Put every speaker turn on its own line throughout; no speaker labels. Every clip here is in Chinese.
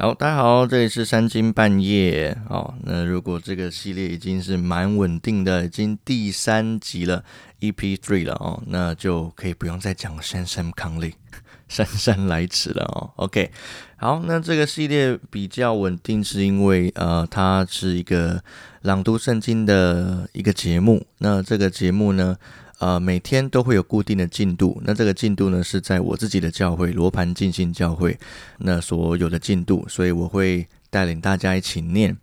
好，大家好，这里是三更半夜哦。那如果这个系列已经是蛮稳定的，已经第三集了，EP three 了哦，那就可以不用再讲姗姗康利、姗姗来迟了哦。OK，好，那这个系列比较稳定，是因为呃，它是一个朗读圣经的一个节目。那这个节目呢？呃，每天都会有固定的进度，那这个进度呢是在我自己的教会罗盘进行教会那所有的进度，所以我会带领大家一起念。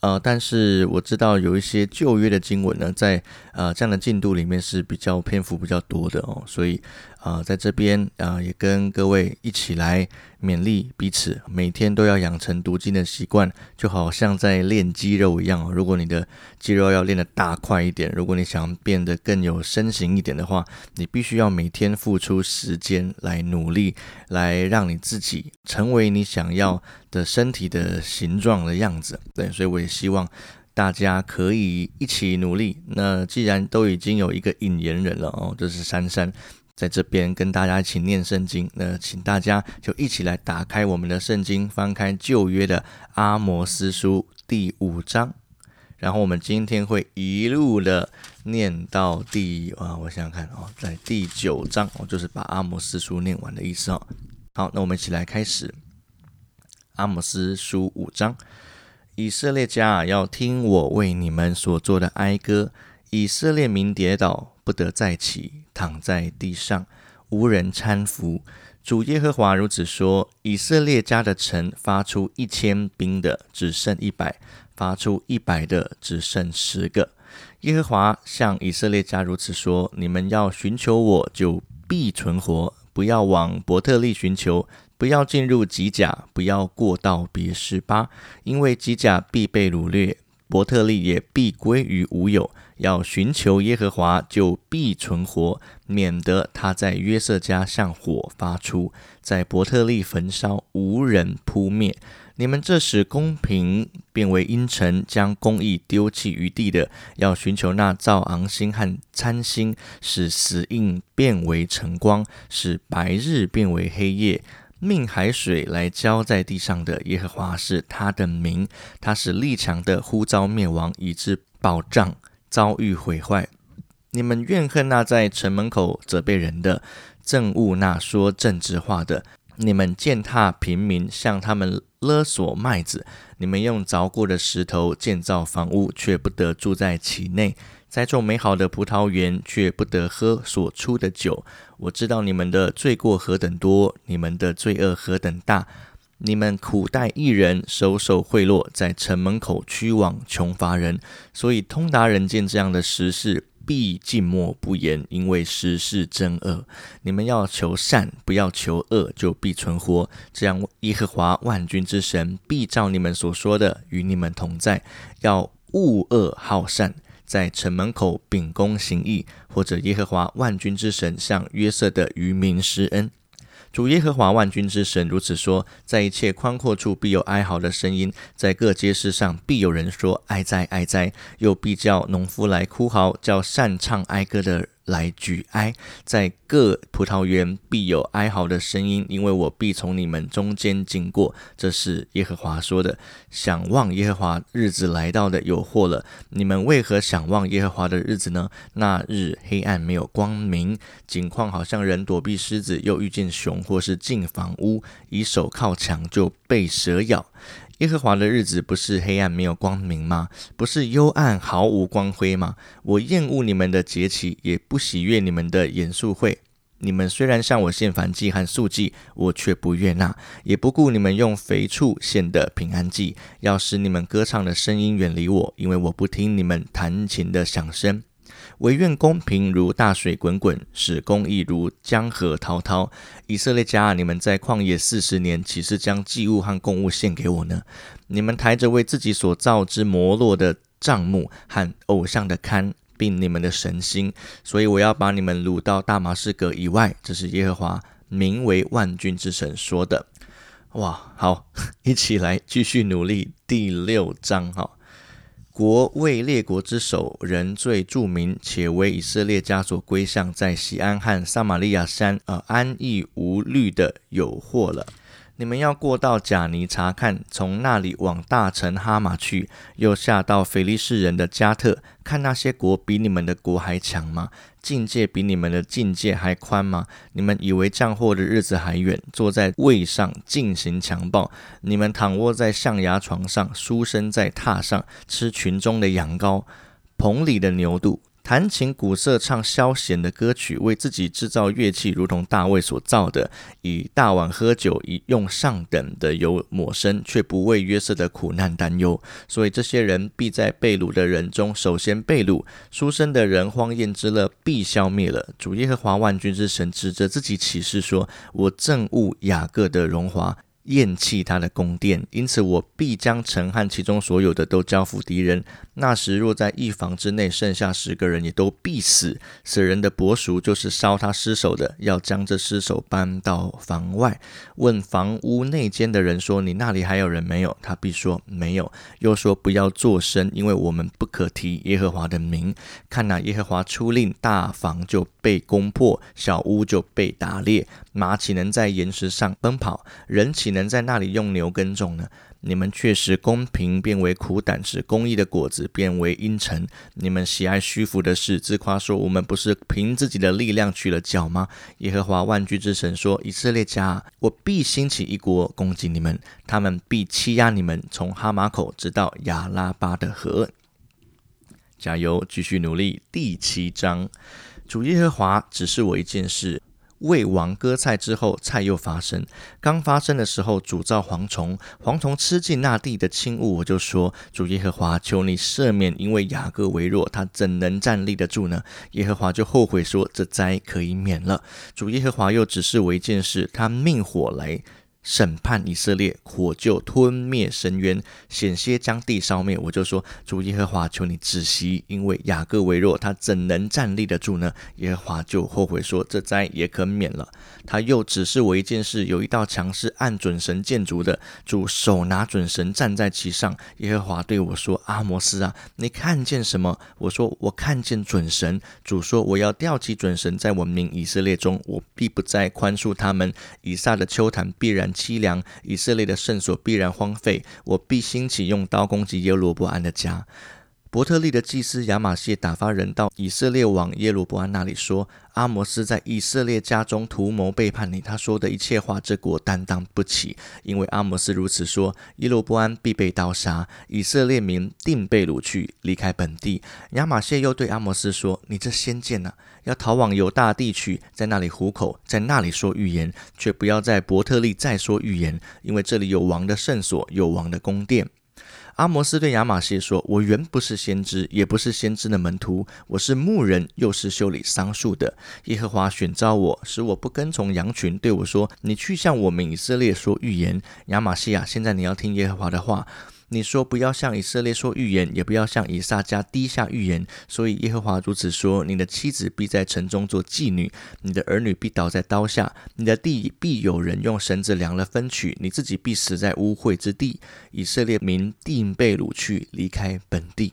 呃，但是我知道有一些旧约的经文呢，在呃这样的进度里面是比较篇幅比较多的哦，所以啊，在这边啊也跟各位一起来勉励彼此，每天都要养成读经的习惯，就好像在练肌肉一样。如果你的肌肉要练得大块一点，如果你想变得更有身形一点的话，你必须要每天付出时间来努力，来让你自己成为你想要的身体的形状的样子。对，所以我也希望。大家可以一起努力。那既然都已经有一个引言人了哦，就是珊珊在这边跟大家一起念圣经。那请大家就一起来打开我们的圣经，翻开旧约的阿摩斯书第五章。然后我们今天会一路的念到第啊，我想想看哦，在第九章哦，就是把阿摩斯书念完的意思哦。好，那我们一起来开始阿摩斯书五章。以色列家啊，要听我为你们所做的哀歌。以色列民跌倒，不得再起，躺在地上，无人搀扶。主耶和华如此说：以色列家的城发出一千兵的，只剩一百；发出一百的，只剩十个。耶和华向以色列家如此说：你们要寻求我，就必存活；不要往伯特利寻求。不要进入吉甲，不要过到别是巴，因为吉甲必被掳掠，伯特利也必归于无有。要寻求耶和华，就必存活，免得他在约瑟家向火发出，在伯特利焚烧，无人扑灭。你们这使公平变为阴沉，将公义丢弃于地的，要寻求那造昂星和参星，使死印变为晨光，使白日变为黑夜。命海水来浇在地上的耶和华是他的名，他是力强的，呼召灭亡，以致保障遭遇毁坏。你们怨恨那在城门口责备人的，憎恶那说政治话的。你们践踏平民，向他们勒索麦子。你们用凿过的石头建造房屋，却不得住在其内。栽种美好的葡萄园，却不得喝所出的酒。我知道你们的罪过何等多，你们的罪恶何等大。你们苦待一人，收受贿赂，在城门口驱往穷乏人。所以通达人见这样的实事，必静默不言，因为实事真恶。你们要求善，不要求恶，就必存活。这样，耶和华万军之神必照你们所说的与你们同在。要恶恶好善。在城门口秉公行义，或者耶和华万军之神向约瑟的渔民施恩。主耶和华万军之神如此说：在一切宽阔处必有哀嚎的声音，在各街市上必有人说哀哉哀哉，又必叫农夫来哭嚎，叫善唱哀歌的。来举哀，在各葡萄园必有哀嚎的声音，因为我必从你们中间经过。这是耶和华说的。想望耶和华日子来到的有祸了。你们为何想望耶和华的日子呢？那日黑暗没有光明，景况好像人躲避狮子，又遇见熊，或是进房屋，以手靠墙就被蛇咬。耶和华的日子不是黑暗没有光明吗？不是幽暗毫无光辉吗？我厌恶你们的节期，也不喜悦你们的严肃会。你们虽然向我献燔祭和素祭，我却不悦纳，也不顾你们用肥畜献的平安祭。要使你们歌唱的声音远离我，因为我不听你们弹琴的响声。唯愿公平如大水滚滚，使公义如江河滔滔。以色列家，你们在旷野四十年，岂是将祭物和供物献给我呢？你们抬着为自己所造之摩洛的帐幕和偶像的龛，并你们的神心，所以我要把你们掳到大马士革以外。这是耶和华名为万军之神说的。哇，好，一起来继续努力。第六章，哈。国为列国之首，人最著名，且为以色列家所归向，在西安和撒玛利亚山，而，安逸无虑的有祸了。你们要过到贾尼查看，从那里往大城哈马去，又下到腓力士人的加特，看那些国比你们的国还强吗？境界比你们的境界还宽吗？你们以为降祸的日子还远？坐在位上进行强暴，你们躺卧在象牙床上，书生在榻上吃群中的羊羔，棚里的牛肚。弹琴、鼓瑟、唱消闲的歌曲，为自己制造乐器，如同大卫所造的；以大碗喝酒，以用上等的油抹身，却不为约瑟的苦难担忧。所以这些人必在被掳的人中首先被掳，书生的人荒宴之乐必消灭了。主耶和华万军之神指着自己起誓说：“我憎恶雅各的荣华。”厌弃他的宫殿，因此我必将城和其中所有的都交付敌人。那时若在一房之内剩下十个人，也都必死。死人的伯叔就是烧他尸首的，要将这尸首搬到房外，问房屋内间的人说：“你那里还有人没有？”他必说：“没有。”又说：“不要作声，因为我们不可提耶和华的名。看那耶和华出令，大房就被攻破，小屋就被打裂。马岂能在岩石上奔跑？人岂？能在那里用牛耕种呢？你们却使公平变为苦胆，使公义的果子变为阴沉。你们喜爱虚浮的事，自夸说：“我们不是凭自己的力量取了脚吗？”耶和华万军之神说：“以色列家，我必兴起一国攻击你们，他们必欺压你们，从哈马口直到亚拉巴的河。”加油，继续努力。第七章，主耶和华指示我一件事。魏王割菜之后，菜又发生。刚发生的时候，主造蝗虫，蝗虫吃尽那地的轻物。我就说：主耶和华，求你赦免，因为雅各为弱，他怎能站立得住呢？耶和华就后悔说：这灾可以免了。主耶和华又指示为一件事，他命火来。审判以色列，火就吞灭深渊，险些将地烧灭。我就说，主耶和华，求你止息，因为雅各为弱，他怎能站立得住呢？耶和华就后悔说，这灾也可免了。他又指示我一件事，有一道墙是按准神建筑的，主手拿准神站在其上。耶和华对我说：“阿摩斯啊，你看见什么？”我说：“我看见准神。”主说：“我要吊起准神，在文明以色列中，我必不再宽恕他们。以撒的秋坛必然。”凄凉，以色列的圣所必然荒废。我必兴起用刀攻击耶罗伯安的家。伯特利的祭司亚玛谢打发人到以色列王耶罗伯安那里说：“阿摩斯在以色列家中图谋背叛你，他说的一切话，这国担当不起。因为阿摩斯如此说，耶罗伯安必被刀杀，以色列民定被掳去，离开本地。”亚玛谢又对阿摩斯说：“你这先见呐，要逃往犹大地去，在那里糊口，在那里说预言，却不要在伯特利再说预言，因为这里有王的圣所，有王的宫殿。”阿摩斯对亚玛谢说：“我原不是先知，也不是先知的门徒，我是牧人，又是修理桑树的。耶和华选召我，使我不跟从羊群，对我说：‘你去向我们以色列说预言。’亚玛谢啊，现在你要听耶和华的话。”你说不要向以色列说预言，也不要向以撒家低下预言。所以耶和华如此说：你的妻子必在城中做妓女，你的儿女必倒在刀下，你的地必有人用绳子量了分取，你自己必死在污秽之地。以色列民定被掳去，离开本地。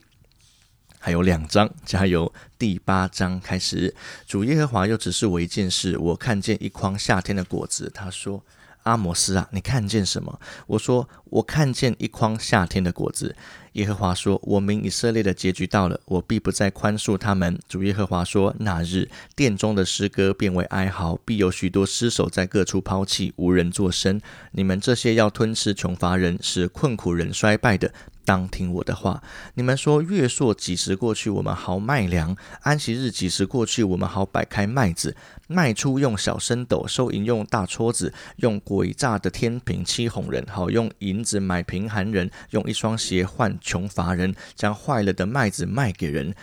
还有两章，加油！第八章开始，主耶和华又指示我一件事：我看见一筐夏天的果子。他说。阿摩斯啊，你看见什么？我说，我看见一筐夏天的果子。耶和华说：“我民以色列的结局到了，我必不再宽恕他们。”主耶和华说：“那日殿中的诗歌变为哀嚎，必有许多尸首在各处抛弃，无人作声。你们这些要吞吃穷乏人、使困苦人衰败的，当听我的话。你们说月朔几时过去，我们好卖粮；安息日几时过去，我们好摆开麦子。卖出用小升斗，收银用大撮子，用诡诈的天平欺哄人，好用银子买贫寒人，用一双鞋换。”穷乏人将坏了的麦子卖给人。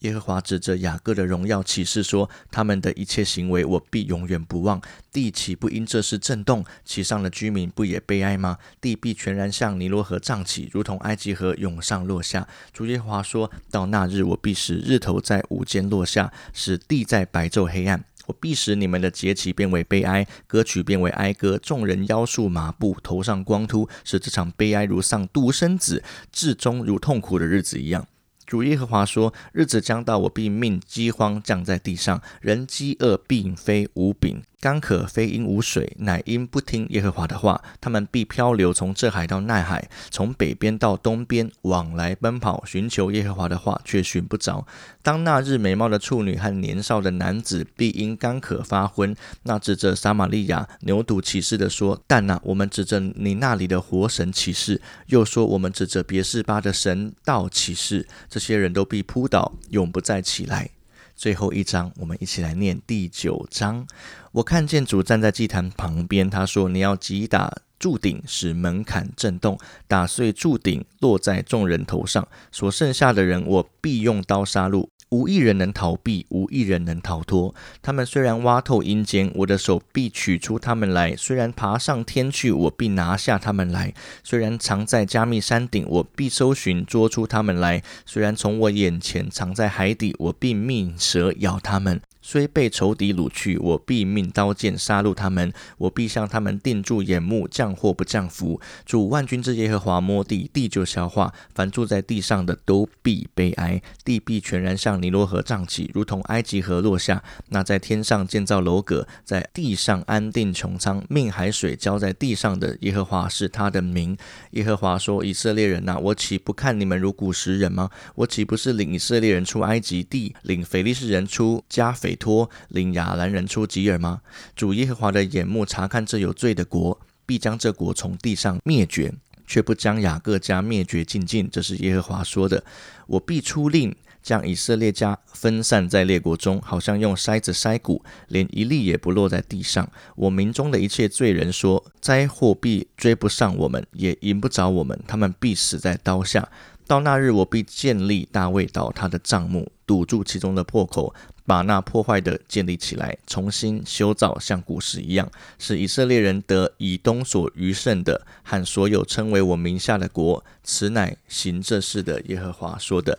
耶和华指着雅各的荣耀启示说：“他们的一切行为，我必永远不忘。地岂不因这事震动？其上的居民不也悲哀吗？地必全然向尼罗河涨起，如同埃及河涌上落下。”主耶和华说到：“那日，我必使日头在午间落下，使地在白昼黑暗。我必使你们的节期变为悲哀，歌曲变为哀歌。众人腰束马布，头上光秃，使这场悲哀如丧独生子，至终如痛苦的日子一样。”主耶和华说：日子将到，我必命饥荒降在地上，人饥饿并非无饼。干渴非因无水，乃因不听耶和华的话。他们必漂流，从这海到那海，从北边到东边，往来奔跑，寻求耶和华的话，却寻不着。当那日美貌的处女和年少的男子必因干渴发昏，那指着撒玛利亚牛犊起誓的说：“但那我们指着你那里的活神起誓，又说我们指着别是巴的神道起誓。”这些人都必扑倒，永不再起来。最后一章，我们一起来念第九章。我看见主站在祭坛旁边，他说：“你要击打柱顶，使门槛震动，打碎柱顶，落在众人头上。所剩下的人，我必用刀杀戮。”无一人能逃避，无一人能逃脱。他们虽然挖透阴间，我的手必取出他们来；虽然爬上天去，我必拿下他们来；虽然藏在加密山顶，我必搜寻捉出他们来；虽然从我眼前藏在海底，我必命蛇咬他们。虽被仇敌掳去，我必命刀剑杀戮他们；我必向他们定住眼目，降祸不降福。主万军之耶和华摸地，地就消化；凡住在地上的都必悲哀，地必全然向尼罗河涨起，如同埃及河落下。那在天上建造楼阁，在地上安定穹苍，命海水浇在地上的耶和华是他的名。耶和华说：“以色列人呐，我岂不看你们如古时人吗？我岂不是领以色列人出埃及地，领腓力士人出加？”托领亚兰人出吉尔吗？主耶和华的眼目查看这有罪的国，必将这国从地上灭绝，却不将雅各家灭绝尽尽。这是耶和华说的。我必出令，将以色列家分散在列国中，好像用筛子筛谷，连一粒也不落在地上。我民中的一切罪人说：灾祸必追不上我们，也引不着我们，他们必死在刀下。到那日，我必建立大卫岛他的帐幕，堵住其中的破口。把那破坏的建立起来，重新修造，像古时一样，使以色列人得以东所余剩的和所有称为我名下的国。此乃行这事的耶和华说的。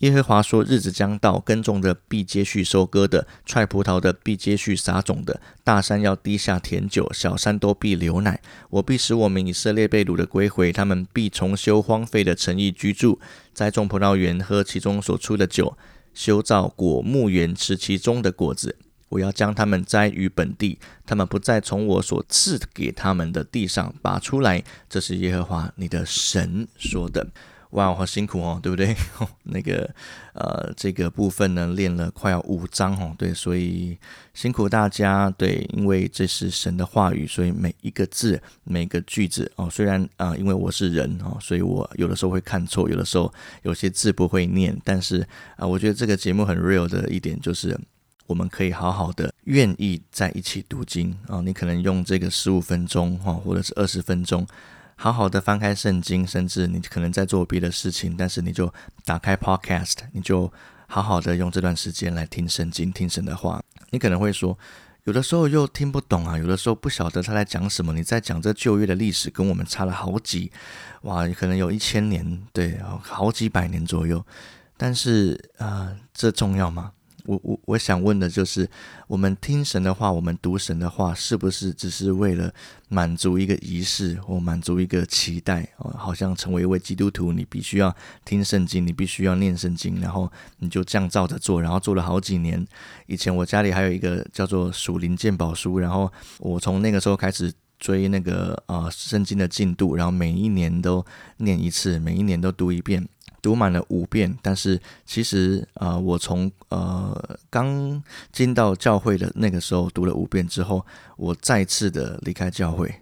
耶和华说：日子将到，耕种的必接续收割的，踹葡萄的必接续撒种的。大山要低下甜酒，小山都必流奶。我必使我们以色列被掳的归回，他们必重修荒废的城邑居住，栽种葡萄园，喝其中所出的酒。修造果木园，吃其中的果子。我要将他们栽于本地，他们不再从我所赐给他们的地上拔出来。这是耶和华你的神说的。哇，好辛苦哦，对不对？那个呃，这个部分呢，练了快要五章哦，对，所以辛苦大家。对，因为这是神的话语，所以每一个字、每个句子哦，虽然啊，因为我是人哦，所以我有的时候会看错，有的时候有些字不会念，但是啊，我觉得这个节目很 real 的一点就是，我们可以好好的愿意在一起读经啊。你可能用这个十五分钟哈，或者是二十分钟。好好的翻开圣经，甚至你可能在做别的事情，但是你就打开 Podcast，你就好好的用这段时间来听圣经，听神的话。你可能会说，有的时候又听不懂啊，有的时候不晓得他在讲什么。你在讲这旧约的历史，跟我们差了好几，哇，可能有一千年，对，好几百年左右。但是啊，这重要吗？我我我想问的就是，我们听神的话，我们读神的话，是不是只是为了满足一个仪式，或满足一个期待？哦，好像成为一位基督徒，你必须要听圣经，你必须要念圣经，然后你就这样照着做，然后做了好几年。以前我家里还有一个叫做属灵鉴宝书，然后我从那个时候开始追那个呃圣经的进度，然后每一年都念一次，每一年都读一遍。读满了五遍，但是其实啊，我从呃刚进到教会的那个时候读了五遍之后，我再次的离开教会。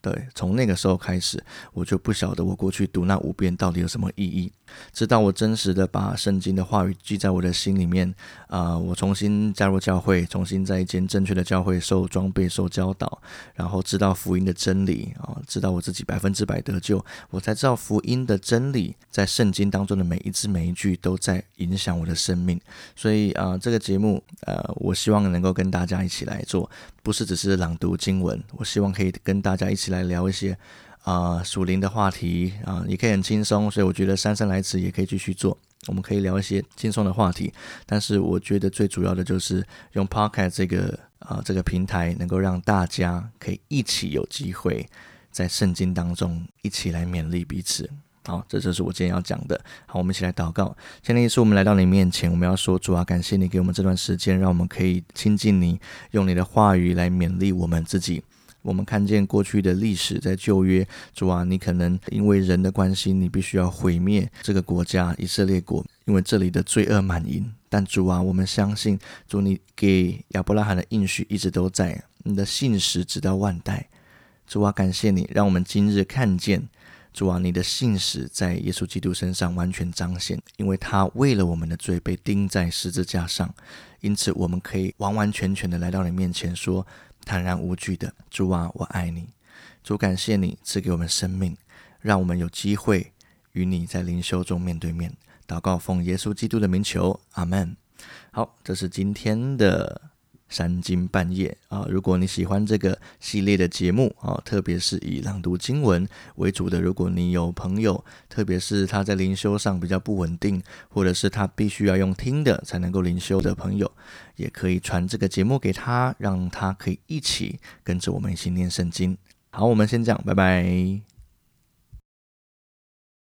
对，从那个时候开始，我就不晓得我过去读那五遍到底有什么意义。直到我真实的把圣经的话语记在我的心里面，啊，我重新加入教会，重新在一间正确的教会受装备、受教导，然后知道福音的真理啊，知道我自己百分之百得救，我才知道福音的真理在圣经当中的每一字每一句都在影响我的生命。所以啊，这个节目呃，我希望能够跟大家一起来做，不是只是朗读经文，我希望可以跟大家一起。来聊一些啊属灵的话题啊，也可以很轻松，所以我觉得姗姗来迟也可以继续做。我们可以聊一些轻松的话题，但是我觉得最主要的就是用 Podcast 这个啊这个平台，能够让大家可以一起有机会在圣经当中一起来勉励彼此。好，这就是我今天要讲的。好，我们一起来祷告。今天也是我们来到你面前，我们要说主啊，感谢你给我们这段时间，让我们可以亲近你，用你的话语来勉励我们自己。我们看见过去的历史，在旧约，主啊，你可能因为人的关系，你必须要毁灭这个国家以色列国，因为这里的罪恶满盈。但主啊，我们相信主，你给亚伯拉罕的应许一直都在，你的信实直到万代。主啊，感谢你，让我们今日看见。主啊，你的信使在耶稣基督身上完全彰显，因为他为了我们的罪被钉在十字架上，因此我们可以完完全全的来到你面前，说坦然无惧的：主啊，我爱你。主，感谢你赐给我们生命，让我们有机会与你在灵修中面对面祷告，奉耶稣基督的名求，阿门。好，这是今天的。三更半夜啊！如果你喜欢这个系列的节目啊，特别是以朗读经文为主的，如果你有朋友，特别是他在灵修上比较不稳定，或者是他必须要用听的才能够灵修的朋友，也可以传这个节目给他，让他可以一起跟着我们一起念圣经。好，我们先讲，拜拜。